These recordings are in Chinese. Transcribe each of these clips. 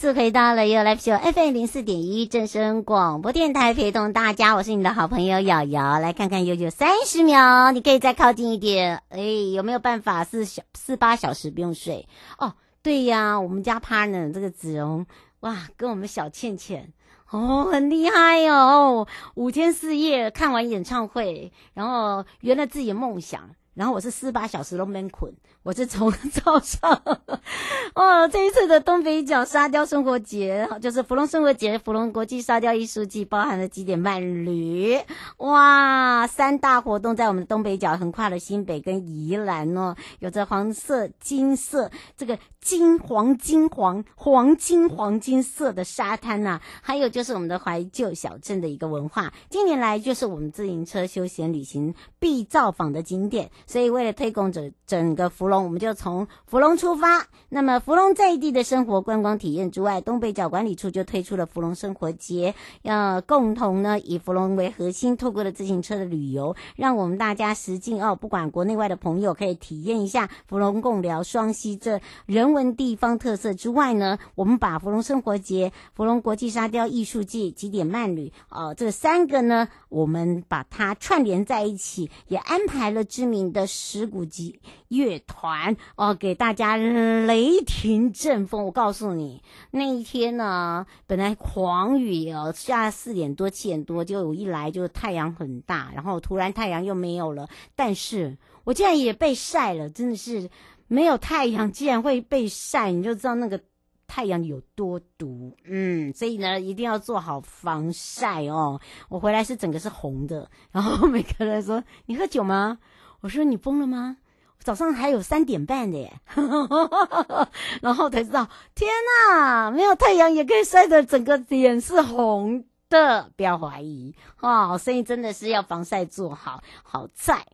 次回到了 ufa 零四点一正声广播电台，陪同大家，我是你的好朋友瑶瑶。来看看悠悠三十秒，你可以再靠近一点。哎，有没有办法四小四八小时不用睡？哦，对呀，我们家 partner 这个子荣，哇，跟我们小倩倩哦，很厉害、哦，五天四夜看完演唱会，然后圆了自己的梦想。然后我是四八小时都没困，我是从 早上，哦，这一次的东北角沙雕生活节，就是福隆生活节、福隆国际沙雕艺术季，包含了几点慢旅，哇，三大活动在我们东北角横跨了新北跟宜兰哦，有着黄色、金色这个。金黄金黄黄金黄金色的沙滩呐、还有就是我们的怀旧小镇的一个文化，近年来就是我们自行车休闲旅行必造访的景点。所以为了推广整整个芙蓉，我们就从芙蓉出发。那么芙蓉在地的生活观光体验之外，东北角管理处就推出了芙蓉生活节，要共同呢以芙蓉为核心，透过了自行车的旅游，让我们大家实境哦，不管国内外的朋友可以体验一下芙蓉贡寮双溪这人。文地方特色之外呢，我们把芙蓉生活节、芙蓉国际沙雕艺术季、极点慢旅，呃，这三个呢，我们把它串联在一起，也安排了知名的石鼓集乐团哦、给大家雷霆阵风。我告诉你，那一天呢，本来狂雨哦，下四点多、七点多就一来就太阳很大，然后突然太阳又没有了，但是我竟然也被晒了，真的是。没有太阳，竟然会被晒，你就知道那个太阳有多毒。嗯，所以呢，一定要做好防晒哦。我回来是整个是红的，然后每个人说：“你喝酒吗？”我说：“你疯了吗？早上还有三点半的耶。”然后才知道，天哪，没有太阳也可以晒得整个脸是红的，不要怀疑哦。所以真的是要防晒做好。好在，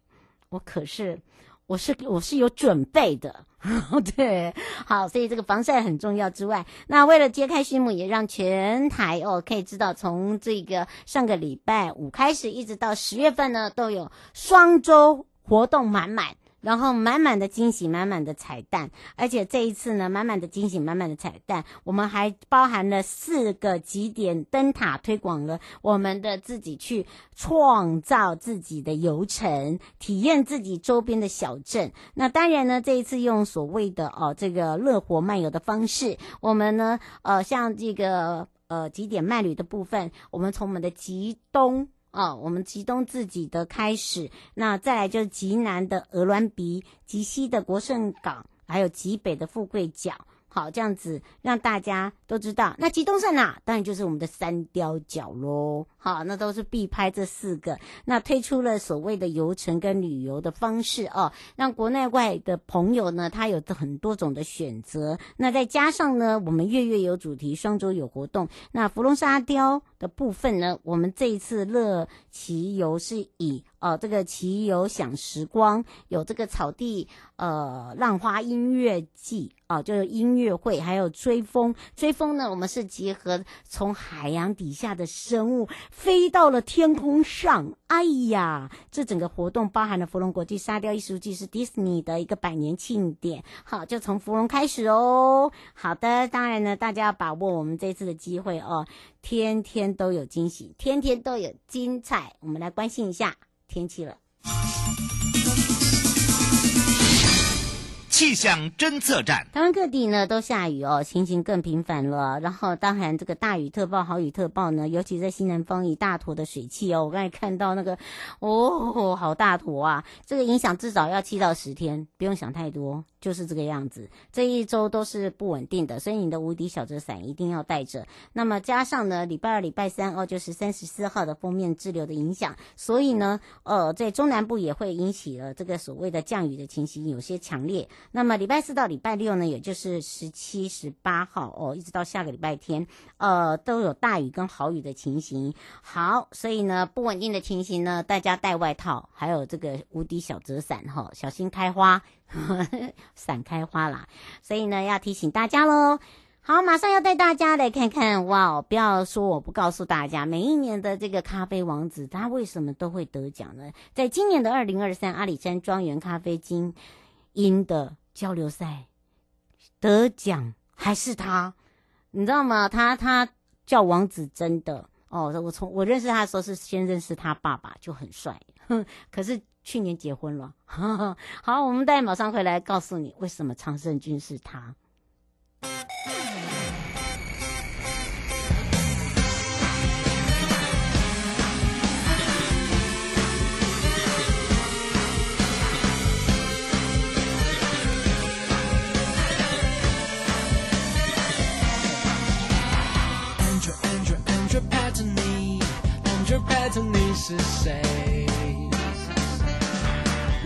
我可是。我是我是有准备的，对，好，所以这个防晒很重要之外，那为了揭开序幕，也让全台哦可以知道，从这个上个礼拜五开始，一直到十月份呢，都有双周活动满满。然后满满的惊喜，满满的彩蛋，而且这一次呢，满满的惊喜，满满的彩蛋，我们还包含了四个极点灯塔，推广了我们的自己去创造自己的游程，体验自己周边的小镇。那当然呢，这一次用所谓的哦这个乐活漫游的方式，我们呢呃像这个呃极点慢旅的部分，我们从我们的极东。哦，我们极东自己的开始，那再来就是极南的鹅銮鼻，极西的国胜港，还有极北的富贵角。好，这样子让大家都知道。那极东在哪？当然就是我们的三雕角喽。好，那都是必拍这四个。那推出了所谓的游程跟旅游的方式哦，让国内外的朋友呢，他有很多种的选择。那再加上呢，我们月月有主题，双周有活动。那芙蓉沙雕的部分呢，我们这一次乐骑游是以。哦，这个骑游享时光，有这个草地呃浪花音乐季啊，就是音乐会，还有追风。追风呢，我们是结合从海洋底下的生物飞到了天空上。哎呀，这整个活动包含了芙蓉国际沙雕艺术季，是迪士尼的一个百年庆典。好，就从芙蓉开始哦。好的，当然呢，大家要把握我们这次的机会哦，天天都有惊喜，天天都有精彩。我们来关心一下。天气了，气象侦测站。台湾各地呢都下雨哦，情形更频繁了。然后，当然这个大雨特报、好雨特报呢，尤其在西南方一大坨的水汽哦。我刚才看到那个，哦，好大坨啊！这个影响至少要七到十天，不用想太多。就是这个样子，这一周都是不稳定的，所以你的无敌小折伞一定要带着。那么加上呢，礼拜二、礼拜三哦，就是三十四号的锋面滞留的影响，所以呢，呃，在中南部也会引起了这个所谓的降雨的情形，有些强烈。那么礼拜四到礼拜六呢，也就是十七、十八号哦，一直到下个礼拜天，呃，都有大雨跟豪雨的情形。好，所以呢，不稳定的情形呢，大家带外套，还有这个无敌小折伞哈，小心开花，伞开花啦。所以呢，要提醒大家喽。好，马上要带大家来看看哇！不要说我不告诉大家，每一年的这个咖啡王子他为什么都会得奖呢？在今年的二零二三阿里山庄园咖啡金英的交流赛得奖还是他，你知道吗？他他叫王子，真的哦！我从我认识他的时候是先认识他爸爸，就很帅，可是去年结婚了。呵 呵好，我们待马上回来告诉你为什么常胜军是他。你是谁？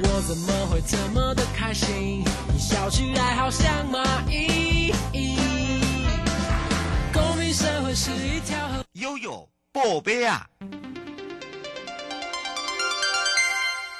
我怎么会这么的开心？你笑起来好像蚂蚁。公民社会是一条河。悠悠宝贝啊！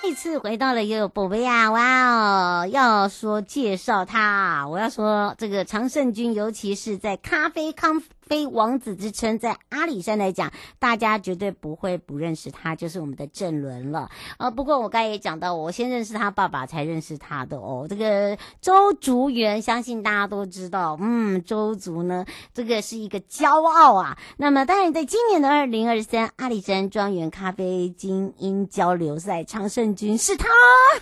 这次回到了悠悠宝贝啊！哇哦，要说介绍他，我要说这个常胜军，尤其是在咖啡康。非王子之称，在阿里山来讲，大家绝对不会不认识他，就是我们的郑伦了。啊，不过我刚才也讲到，我先认识他爸爸，才认识他的哦。这个周竹园，相信大家都知道，嗯，周竹呢，这个是一个骄傲啊。那么，当然，在今年的二零二三阿里山庄园咖啡精英交流赛，常胜军是他，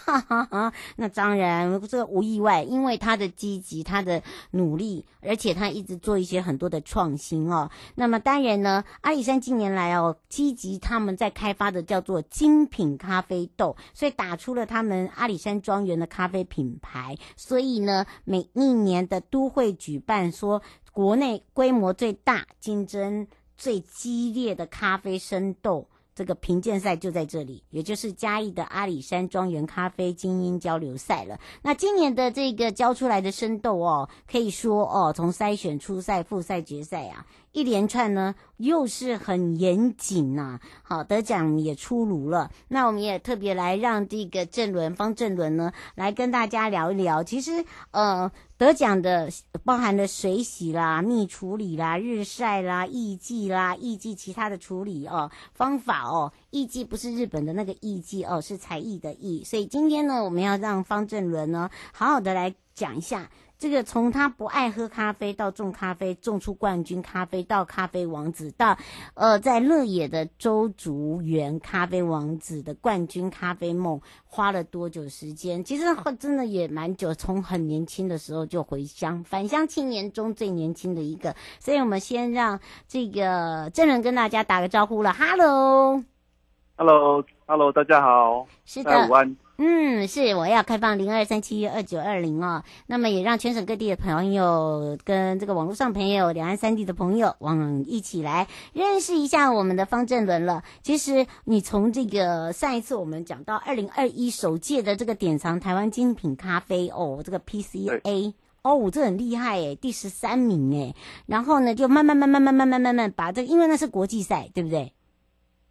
哈哈哈。那当然，这个无意外，因为他的积极，他的努力，而且他一直做一些很多的创。行哦，那么当然呢，阿里山近年来哦，积极他们在开发的叫做精品咖啡豆，所以打出了他们阿里山庄园的咖啡品牌。所以呢，每一年的都会举办说国内规模最大、竞争最激烈的咖啡生豆。这个评鉴赛就在这里，也就是嘉义的阿里山庄园咖啡精英交流赛了。那今年的这个交出来的生豆哦，可以说哦，从筛选、初赛、复赛、决赛啊。一连串呢，又是很严谨呐、好，得奖也出炉了。那我们也特别来让这个郑伦方郑伦呢，来跟大家聊一聊。其实，呃，得奖的包含了水洗啦、蜜处理啦、日晒啦、艺伎啦、艺伎其他的处理哦方法哦。艺伎不是日本的那个艺伎哦，是才艺的艺。所以今天呢，我们要让方郑伦呢，好好的来讲一下。这个从他不爱喝咖啡到种咖啡，种出冠军咖啡，到咖啡王子，到呃在乐野的周竹园咖啡王子的冠军咖啡梦，花了多久时间？其实真的也蛮久，从很年轻的时候就回乡，返乡青年中最年轻的一个。所以我们先让这个真人跟大家打个招呼了，Hello，Hello，Hello，大家好，是的，午安。嗯，是我要开放零二三七二九二零哦，那么也让全省各地的朋友跟这个网络上朋友、两岸三地的朋友，往一起来认识一下我们的方正伦了。其实你从这个上一次我们讲到二零二一首届的这个典藏台湾精品咖啡哦，这个 PCA 哦，这很厉害诶，第十三名诶，然后呢就慢慢慢慢慢慢慢慢慢把这个，因为那是国际赛，对不对？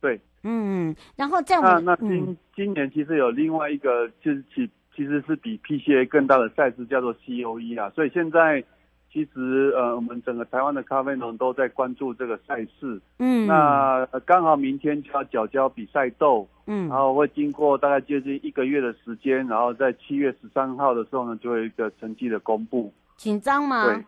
对。嗯，然后在我们那，那今、嗯、今年其实有另外一个，就是其其实是比 PCA 更大的赛事，叫做 COE 啊。所以现在其实呃，我们整个台湾的咖啡农都在关注这个赛事。嗯，那刚好明天就要缴交比赛豆，嗯，然后会经过大概接近一个月的时间，然后在七月十三号的时候呢，就会有一个成绩的公布。紧张吗？对，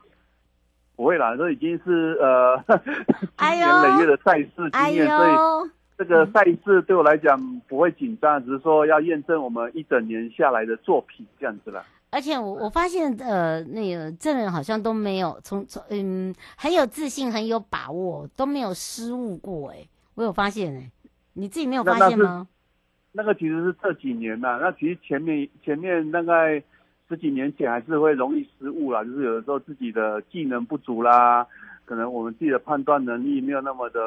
不会啦，这已经是呃，经年累月的赛事经验，哎、所以。这个赛事对我来讲不会紧张，只是说要验证我们一整年下来的作品这样子啦。而且我我发现呃，那个证人好像都没有从从嗯很有自信，很有把握，都没有失误过哎。我有发现哎，你自己没有发现吗？那，那个其实是这几年呐，那其实前面前面大概十几年前还是会容易失误啦，就是有的时候自己的技能不足啦。可能我们自己的判断能力没有那么的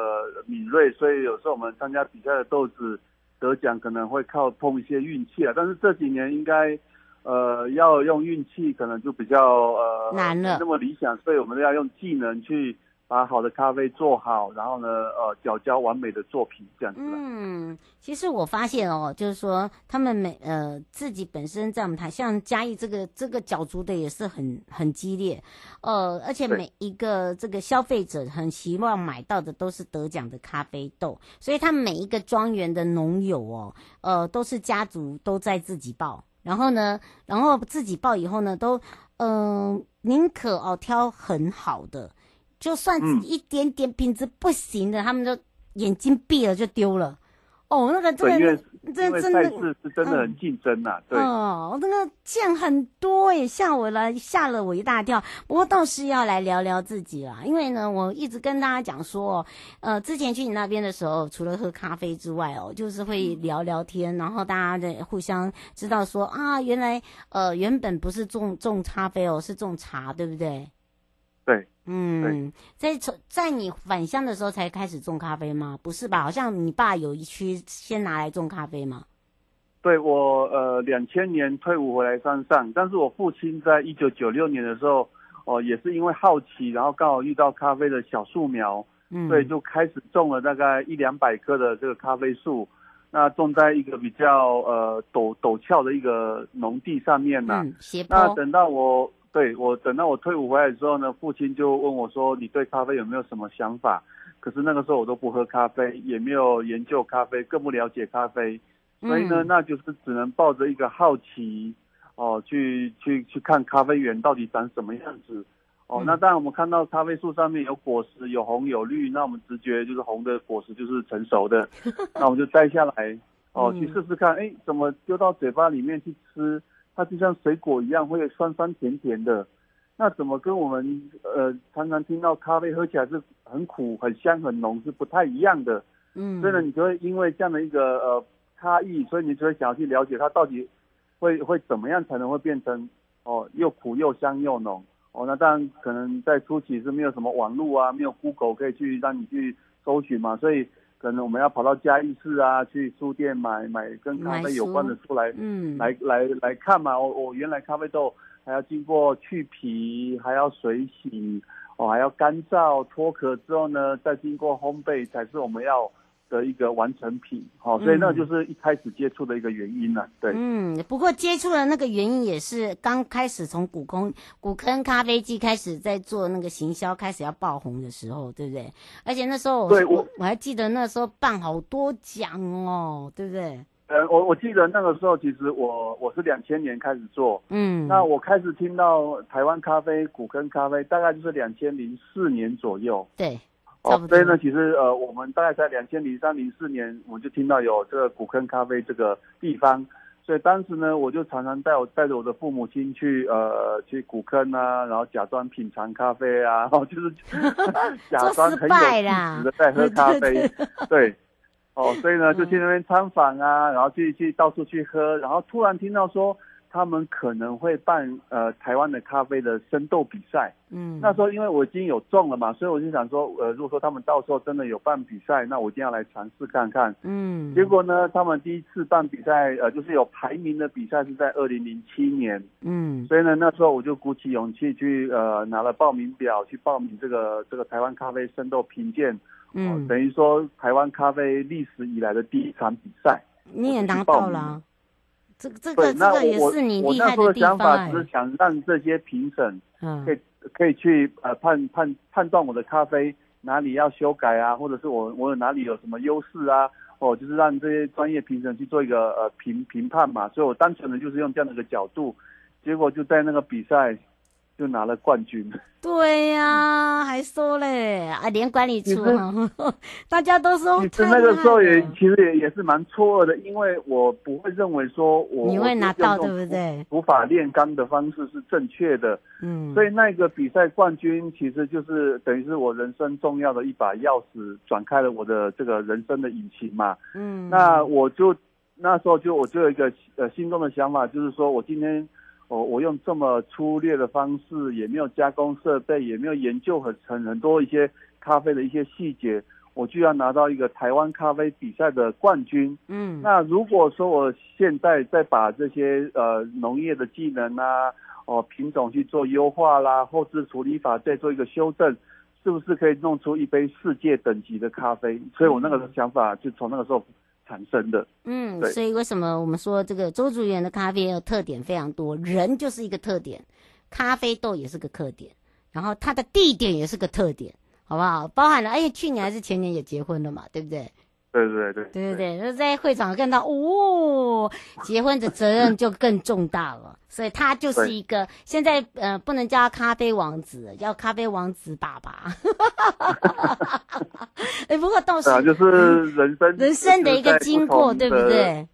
敏锐，所以有时候我们参加比赛的豆子得奖可能会靠碰一些运气啊。但是这几年应该，呃，要用运气可能就比较呃难了，那么理想，所以我们要用技能去把好的咖啡做好，然后呢，呃，缴交完美的作品这样子。嗯，其实我发现哦，就是说他们每呃自己本身在我们台，像嘉义这个这个角逐的也是很很激烈，呃，而且每一个这个消费者很希望买到的都是得奖的咖啡豆，所以他们每一个庄园的农友哦，呃，都是家族都在自己报。然后呢，然后自己报以后呢，都嗯、呃，宁可哦挑很好的，就算一点点品质不行的，嗯、他们就眼睛闭了就丢了。哦，那个这个。这真的是是真的很竞争呐、啊，嗯、对哦，那个酱很多耶，吓我了，吓了我一大跳。不过倒是要来聊聊自己啦，因为呢，我一直跟大家讲说，呃，之前去你那边的时候，除了喝咖啡之外哦，就是会聊聊天，然后大家的互相知道说啊，原来呃原本不是种种咖啡哦，是种茶，对不对？对，嗯，在从在你返乡的时候才开始种咖啡吗？不是吧？好像你爸有一区先拿来种咖啡吗？对，我呃，两千年退伍回来山上，但是我父亲在一九九六年的时候，哦、呃，也是因为好奇，然后刚好遇到咖啡的小树苗，嗯，所以就开始种了大概一两百棵的这个咖啡树，那种在一个比较呃陡陡峭的一个农地上面呢、啊，嗯，斜坡。那等到我。对，我等到我退伍回来之后呢，父亲就问我说：“你对咖啡有没有什么想法？”可是那个时候我都不喝咖啡，也没有研究咖啡，更不了解咖啡，所以呢，嗯、那就是只能抱着一个好奇哦，去去去看咖啡园到底长什么样子。哦，嗯、那当然我们看到咖啡树上面有果实，有红有绿，那我们直觉就是红的果实就是成熟的，那我们就摘下来哦，去试试看，哎，怎么丢到嘴巴里面去吃？它就像水果一样，会酸酸甜甜的，那怎么跟我们呃常常听到咖啡喝起来是很苦、很香、很浓是不太一样的？嗯，所以呢，你就会因为这样的一个呃差异，所以你就会想要去了解它到底会会怎么样才能会变成哦又苦又香又浓哦。那当然可能在初期是没有什么网络啊，没有 Google 可以去让你去搜寻嘛，所以。可能我们要跑到嘉义市啊，去书店买买跟咖啡有关的书来，嗯，来来来看嘛。我我原来咖啡豆还要经过去皮，还要水洗，哦，还要干燥脱壳之后呢，再经过烘焙才是我们要的一个完成品，好，所以那就是一开始接触的一个原因了，对。嗯，不过接触的那个原因也是刚开始从古坑古坑咖啡机开始在做那个行销，开始要爆红的时候，对不对？而且那时候我对我我还记得那时候办好多奖哦，对不对？呃，我我记得那个时候其实我我是两千年开始做，嗯，那我开始听到台湾咖啡古坑咖啡大概就是两千零四年左右，对。哦，所以呢，其实呃，我们大概在两千零三、零四年，我们就听到有这个古坑咖啡这个地方，所以当时呢，我就常常带我带着我的父母亲去呃去古坑啊，然后假装品尝咖啡啊，然 后就是假装很有气质的在喝咖啡，对，哦，所以呢，就去那边参访啊，然后去去到处去喝，然后突然听到说。他们可能会办呃台湾的咖啡的生豆比赛，嗯，那时候因为我已经有种了嘛，所以我就想说，呃，如果说他们到时候真的有办比赛，那我一定要来尝试看看，嗯。结果呢，他们第一次办比赛，呃，就是有排名的比赛是在二零零七年，嗯，所以呢，那时候我就鼓起勇气去呃拿了报名表去报名这个这个台湾咖啡生豆评鉴，嗯、呃，等于说台湾咖啡历史以来的第一场比赛，你也拿到了。这个这个这个也是你厉害的地方。我那时候的想法只是想让这些评审，嗯，可以可以去呃判判判断我的咖啡哪里要修改啊，或者是我我有哪里有什么优势啊，哦，就是让这些专业评审去做一个呃评评判嘛。所以我单纯的就是用这样的一个角度，结果就在那个比赛。就拿了冠军，对呀、啊，还说嘞啊，连管理处 大家都说，其实那个时候也其实也也是蛮错愕的，因为我不会认为说我你会拿到对不对？土法炼钢的方式是正确的，嗯，所以那个比赛冠军其实就是等于是我人生重要的一把钥匙，转开了我的这个人生的引擎嘛，嗯，那我就那时候就我就有一个呃心中的想法，就是说我今天。我我用这么粗略的方式，也没有加工设备，也没有研究很很很多一些咖啡的一些细节，我就要拿到一个台湾咖啡比赛的冠军。嗯，那如果说我现在再把这些呃农业的技能啊，哦品种去做优化啦，后制处理法再做一个修正，是不是可以弄出一杯世界等级的咖啡？所以我那个想法就从那个时候产生的。嗯，所以为什么我们说这个周竹园的咖啡的特点非常多？人就是一个特点，咖啡豆也是个特点，然后它的地点也是个特点。好不好？包含了，哎，去年还是前年也结婚了嘛，对不对？对对对对对对，就在会场看到，哦，结婚的责任就更重大了。所以他就是一个现在呃，不能叫他咖啡王子，叫咖啡王子爸爸。哎，不过倒是，啊，就是人生人生的一个经过，对不对？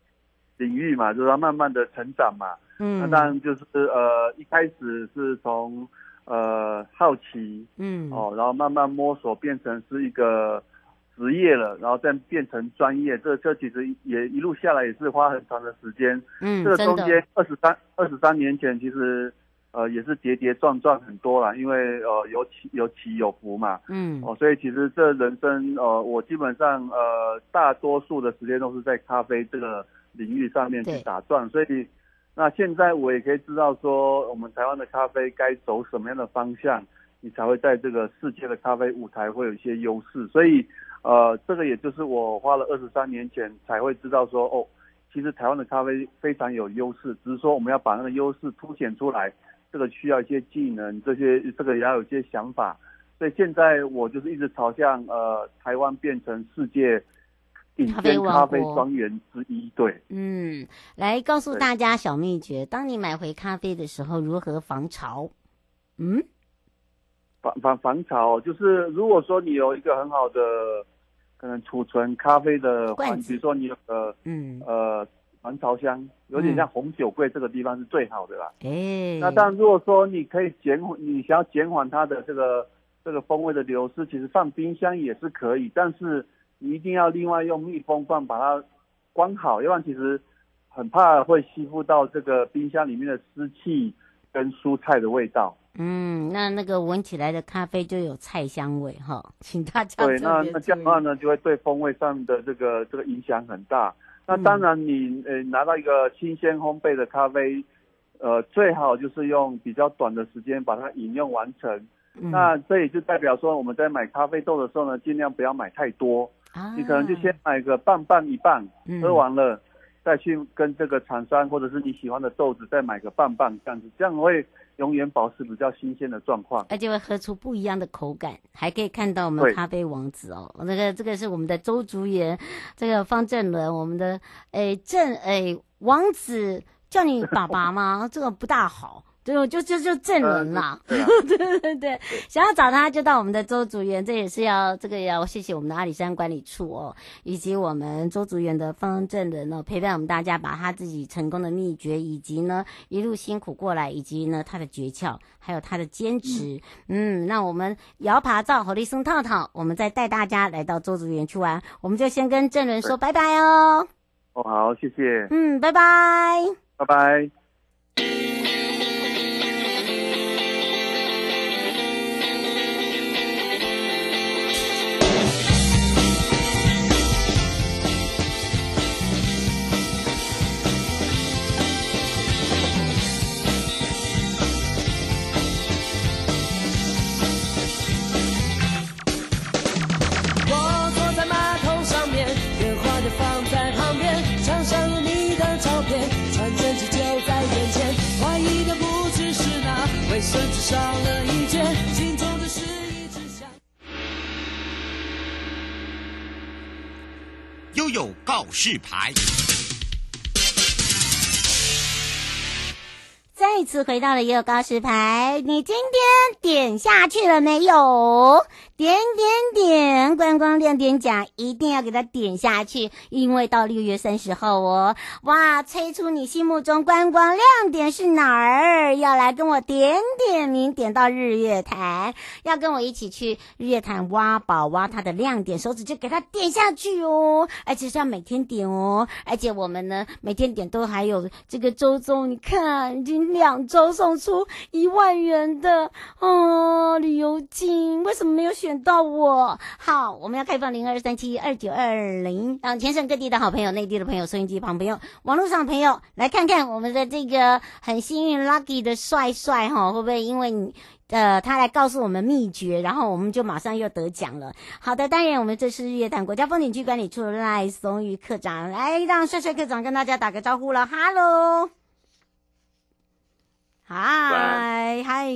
领域嘛，就是要慢慢的成长嘛。嗯，那当然就是呃，一开始是从。呃，好奇，嗯，哦，然后慢慢摸索，变成是一个职业了，然后再变成专业。这这其实也一路下来也是花很长的时间。嗯，这个中间二十三二十三年前，其实呃也是跌跌撞撞很多啦，因为呃有起有起有伏嘛。嗯，哦，所以其实这人生呃，我基本上呃大多数的时间都是在咖啡这个领域上面去打转，所以。那现在我也可以知道说，我们台湾的咖啡该走什么样的方向，你才会在这个世界的咖啡舞台会有一些优势。所以，呃，这个也就是我花了二十三年前才会知道说，哦，其实台湾的咖啡非常有优势，只是说我们要把那个优势凸显出来，这个需要一些技能，这些这个也要有些想法。所以现在我就是一直朝向呃台湾变成世界。咖啡，咖啡庄园之一，对，嗯，来告诉大家小秘诀：当你买回咖啡的时候，如何防潮？嗯，防防防潮，就是如果说你有一个很好的可能储存咖啡的环境，比如说你有个嗯呃防潮箱，有点像红酒柜，这个地方是最好的啦。哎、嗯，那当然，如果说你可以减缓，你想要减缓它的这个这个风味的流失，其实放冰箱也是可以，但是。你一定要另外用密封罐把它关好，要不然其实很怕会吸附到这个冰箱里面的湿气跟蔬菜的味道。嗯，那那个闻起来的咖啡就有菜香味哈，请大家对，那那这样的话呢，就会对风味上的这个这个影响很大。那当然你，你呃拿到一个新鲜烘焙的咖啡，呃，最好就是用比较短的时间把它饮用完成。嗯、那这也就代表说，我们在买咖啡豆的时候呢，尽量不要买太多。啊、你可能就先买个半半一半，嗯、喝完了再去跟这个厂商或者是你喜欢的豆子再买个棒棒这样子，这样会永远保持比较新鲜的状况，而且会喝出不一样的口感，还可以看到我们咖啡王子哦，那个这个是我们的周竹园，这个方正伦，我们的诶正诶王子叫你爸爸吗？这个不大好。就就就就证人啦，对 对对对，想要找他就到我们的周竹园，这也是要这个要谢谢我们的阿里山管理处哦，以及我们周竹园的方正伦哦，陪伴我们大家，把他自己成功的秘诀，以及呢一路辛苦过来，以及呢他的诀窍，还有他的坚持。嗯，嗯，那我们摇爬灶火力松套套，我们再带大家来到周竹园去玩，我们就先跟政伦说拜拜哦。哦，好，谢谢。嗯，拜拜。拜拜。少了一件，心中的事一直想。悠悠告示牌，再次回到了一个告示牌，你今天点下去了没有？点点点，观光亮点奖一定要给它点下去，因为到六月三十号哦，哇，催出你心目中观光亮点是哪儿？要来跟我点点名，点到日月潭，要跟我一起去日月潭挖宝挖它的亮点，手指就给它点下去哦，而且是要每天点哦，而且我们呢每天点都还有这个周中，你看已经两两周送出一万元的哦。旅游金，为什么没有选到我？好，我们要开放零二三七二九二零，让全省各地的好朋友、内地的朋友、收音机旁朋友、网络上朋友来看看我们的这个很幸运 lucky 的帅帅哈，会不会因为你？呃，他来告诉我们秘诀，然后我们就马上又得奖了。好的，当然我们这是日月潭国家风景区管理处赖松玉课长，来让帅帅课长跟大家打个招呼了。Hello，，嗨嗨，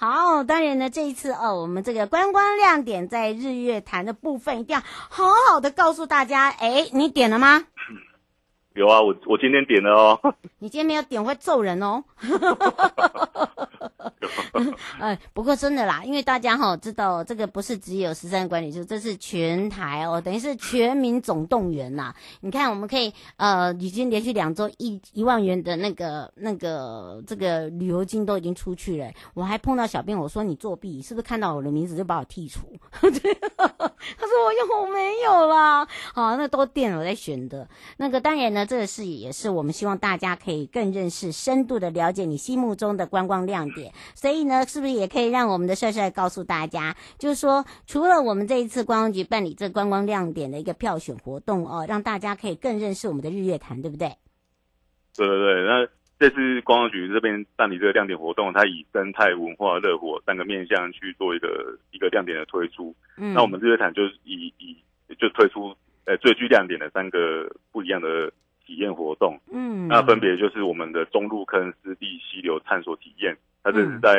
好，当然呢，这一次哦，我们这个观光亮点在日月潭的部分，一定要好好的告诉大家。哎，你点了吗？有啊，我我今天点了哦。你今天没有点会揍人哦。哎，不过真的啦，因为大家哈知道这个不是只有十三管理处，这是全台哦，等于是全民总动员呐。你看，我们可以呃，已经连续两周一一万元的那个那个这个旅游金都已经出去了。我还碰到小编，我说你作弊，是不是看到我的名字就把我剔除？对，他说我又没有啦。好，那都电脑在选的。那个当然呢，这个是也是我们希望大家可以更认识、深度的了解你心目中的观光亮点。所以呢，是不是也可以让我们的帅帅告诉大家，就是说，除了我们这一次观光局办理这观光亮点的一个票选活动哦，让大家可以更认识我们的日月潭，对不对？对对对，那这次观光局这边办理这个亮点活动，它以生态、文化、热火三个面向去做一个一个亮点的推出。嗯，那我们日月潭就是以以就推出呃最具亮点的三个不一样的体验活动。嗯，那分别就是我们的中路坑湿地溪流探索体验。它这是在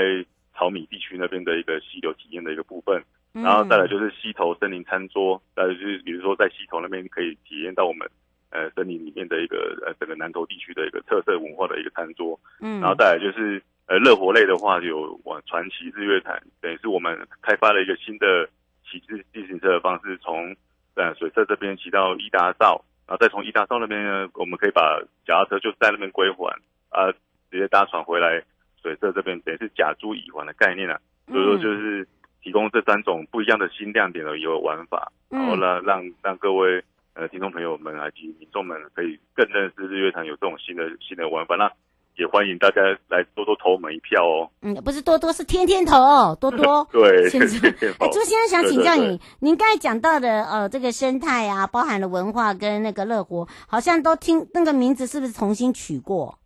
草米地区那边的一个溪流体验的一个部分，嗯、然后再来就是溪头森林餐桌，再来就是比如说在溪头那边可以体验到我们呃森林里面的一个呃整个南投地区的一个特色文化的一个餐桌，嗯，然后再来就是呃乐活类的话有往传奇日月潭，等于是我们开发了一个新的骑自自行车的方式，从呃水社这边骑到伊达邵，然后再从一达道那边呢，我们可以把脚踏车就在那边归还啊，直接搭船回来。水社这边等于是甲租乙还的概念啊，所以说就是提供这三种不一样的新亮点的一个玩法，然后让让让各位呃听众朋友们以及民众们可以更认识日月潭有这种新的新的玩法，那也欢迎大家来多多投我们一票哦。嗯，不是多多是天天投哦，多多。对，先生，哎，朱先生想请教你，对对对您刚才讲到的呃这个生态啊，包含了文化跟那个乐活，好像都听那个名字是不是重新取过？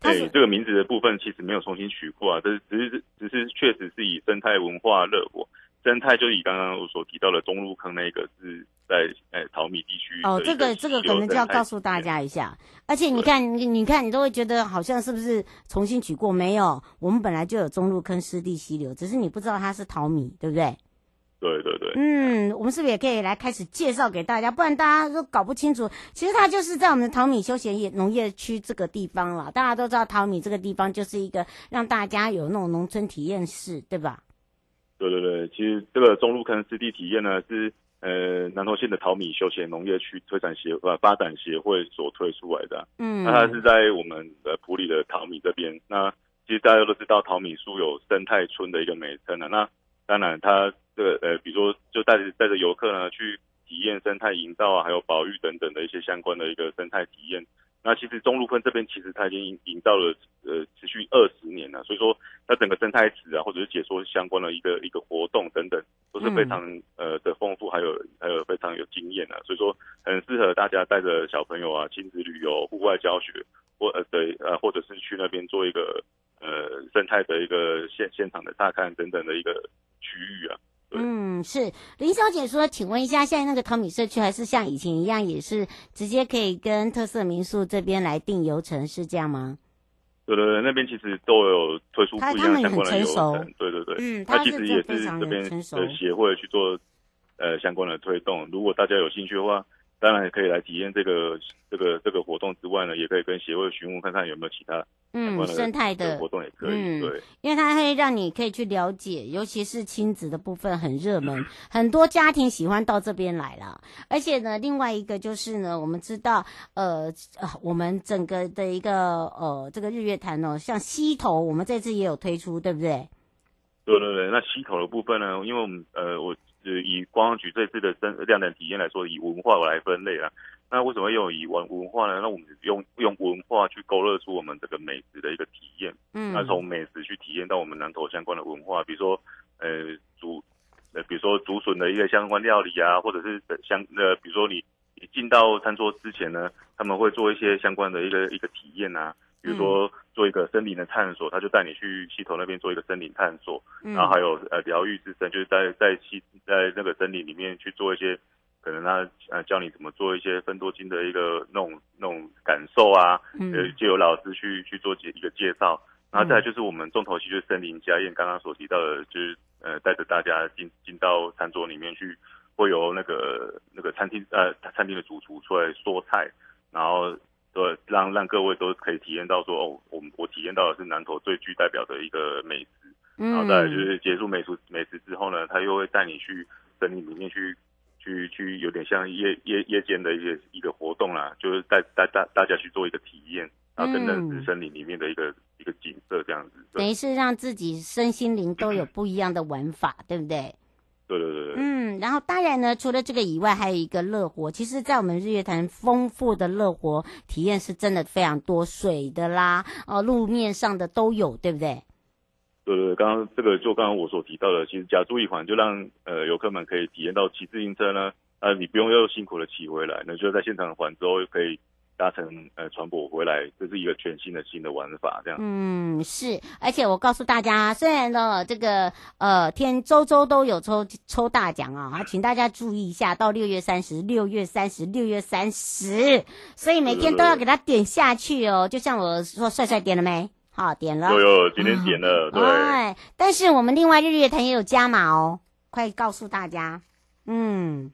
对，这个名字的部分其实没有重新取过啊，这是只是只是确实是以生态文化热火，生态就以刚刚我所提到的中路坑那个是在诶淘米地区哦，这个这个可能就要告诉大家一下，而且你看你你看你都会觉得好像是不是重新取过？没有，我们本来就有中路坑湿地溪流，只是你不知道它是淘米，对不对？对对对，嗯，我们是不是也可以来开始介绍给大家？不然大家都搞不清楚。其实它就是在我们的淘米休闲业农业区这个地方了。大家都知道淘米这个地方就是一个让大家有那种农村体验室，对吧？对对对，其实这个中路坑湿地体验呢，是呃南投县的淘米休闲农业区推展协呃发展协会所推出来的。嗯，那它是在我们的埔里的淘米这边。那其实大家都知道淘米树有生态村的一个美称啊。那当然它。这个呃，比如说，就带着带着游客呢去体验生态营造啊，还有保育等等的一些相关的一个生态体验。那其实中路分这边其实它已经营造了呃持续二十年了，所以说它整个生态池啊，或者是解说相关的一个一个活动等等，都是非常呃的丰富，还有还有非常有经验啊，所以说很适合大家带着小朋友啊亲子旅游、户外教学，或呃对呃或者是去那边做一个呃生态的一个现现场的大看等等的一个区域啊。嗯，是林小姐说，请问一下，现在那个淘米社区还是像以前一样，也是直接可以跟特色民宿这边来订游程，是这样吗？对对对，那边其实都有推出不一样相关的游程，对对对，嗯，他其实也是这边的协会去做呃相关的推动，如果大家有兴趣的话。当然也可以来体验这个这个这个活动之外呢，也可以跟协会询问看看有没有其他嗯生态的活动也可以，嗯、对，因为它会让你可以去了解，尤其是亲子的部分很热门，很多家庭喜欢到这边来了。而且呢，另外一个就是呢，我们知道呃我们整个的一个呃这个日月潭哦，像溪头，我们这次也有推出，对不对？对对对，那溪头的部分呢，因为我们呃我。以观光局这次的生亮点体验来说，以文化来分类啦，那为什么用以文文化呢？那我们用用文化去勾勒出我们这个美食的一个体验。嗯，那从美食去体验到我们南投相关的文化，比如说呃竹呃比如说竹笋的一个相关料理啊，或者是相呃比如说你你进到餐桌之前呢，他们会做一些相关的一个一个体验啊，比如说做一个森林的探索，他就带你去溪头那边做一个森林探索，嗯、然后还有呃疗愈之森，就是在在溪在那个森林里面去做一些。可能他呃教你怎么做一些分多金的一个那种那种感受啊，嗯，就有老师去去做介一个介绍，然后再来就是我们重头戏就是森林家宴，刚刚所提到的，就是呃带着大家进进到餐桌里面去，会有那个那个餐厅呃餐厅的主厨出来说菜，然后对让让各位都可以体验到说哦，我我体验到的是南投最具代表的一个美食，然后再来就是结束美食美食之后呢，他又会带你去森林里面去。去去有点像夜夜夜间的一些一个活动啦，就是带带大大家去做一个体验，然后真的是森林里面的一个、嗯、一个景色这样子，等于是让自己身心灵都有不一样的玩法，对不对？对对对对。嗯，然后当然呢，除了这个以外，还有一个乐活。其实，在我们日月潭丰富的乐活体验是真的非常多，水的啦，哦，路面上的都有，对不对？对对，刚刚这个就刚刚我所提到的，其实假租一环就让呃游客们可以体验到骑自行车呢，呃，你不用又辛苦的骑回来，那就在现场环之后又可以搭乘呃船舶回来，这是一个全新的新的玩法，这样。嗯，是，而且我告诉大家，虽然呢这个呃天周周都有抽抽大奖啊，请大家注意一下，到六月三十，六月三十，六月三十，所以每天都要给他点下去哦，就像我说，帅帅点了没？好，点了。有有，今天点了。对。哎，但是我们另外日月潭也有加码哦，快告诉大家。嗯。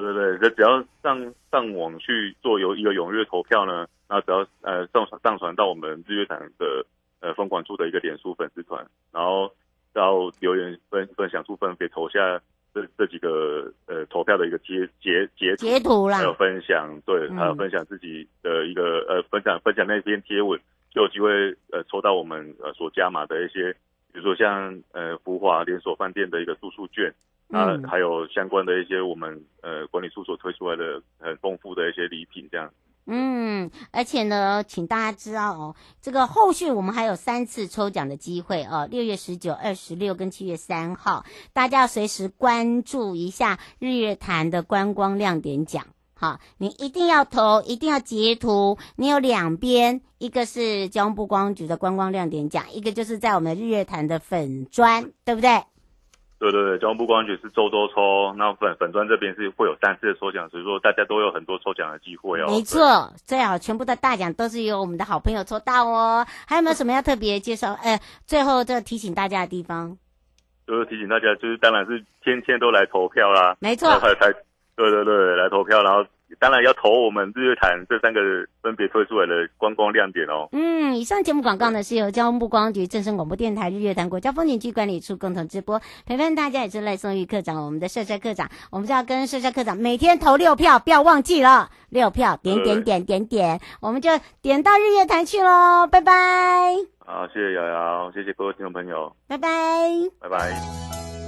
对对对，这只要上上网去做有一个踊跃投票呢，那只要呃上传上传到我们日月潭的呃风管处的一个脸书粉丝团，然后到留言分分享处分别投下这这几个呃投票的一个截截截截图啦，还有分享，对，还有分享自己的一个呃分享分享那篇贴文。就有机会呃抽到我们呃所加码的一些，比如说像呃福华连锁饭店的一个住宿券，啊、嗯、还有相关的一些我们呃管理处所推出来的很丰富的一些礼品这样。嗯，而且呢，请大家知道哦，这个后续我们还有三次抽奖的机会哦，六月十九、二十六跟七月三号，大家要随时关注一下日月潭的观光亮点奖。好，你一定要投，一定要截图。你有两边，一个是交通部观光局的观光亮点奖，一个就是在我们日月潭的粉砖，对不对？对对对，交通部观光局是周周抽，那粉粉砖这边是会有三次的抽奖，所以说大家都有很多抽奖的机会哦。没错，最好全部的大奖都是由我们的好朋友抽到哦。还有没有什么要特别介绍？呃，最后这提醒大家的地方，就是提醒大家，就是当然是天天都来投票啦。没错。才对对对，来投票，然后当然要投我们日月潭这三个分别推出来的观光亮点哦。嗯，以上节目广告呢是由交通部观光局、正声广播电台、日月潭国家风景区管理处共同直播，陪伴大家也是赖松玉课长，我们的帅帅课长，我们就要跟帅帅课长每天投六票，不要忘记了六票，点点点点点，我们就点到日月潭去喽，拜拜。好，谢谢瑶瑶，谢谢各位听众朋友，拜拜，拜拜。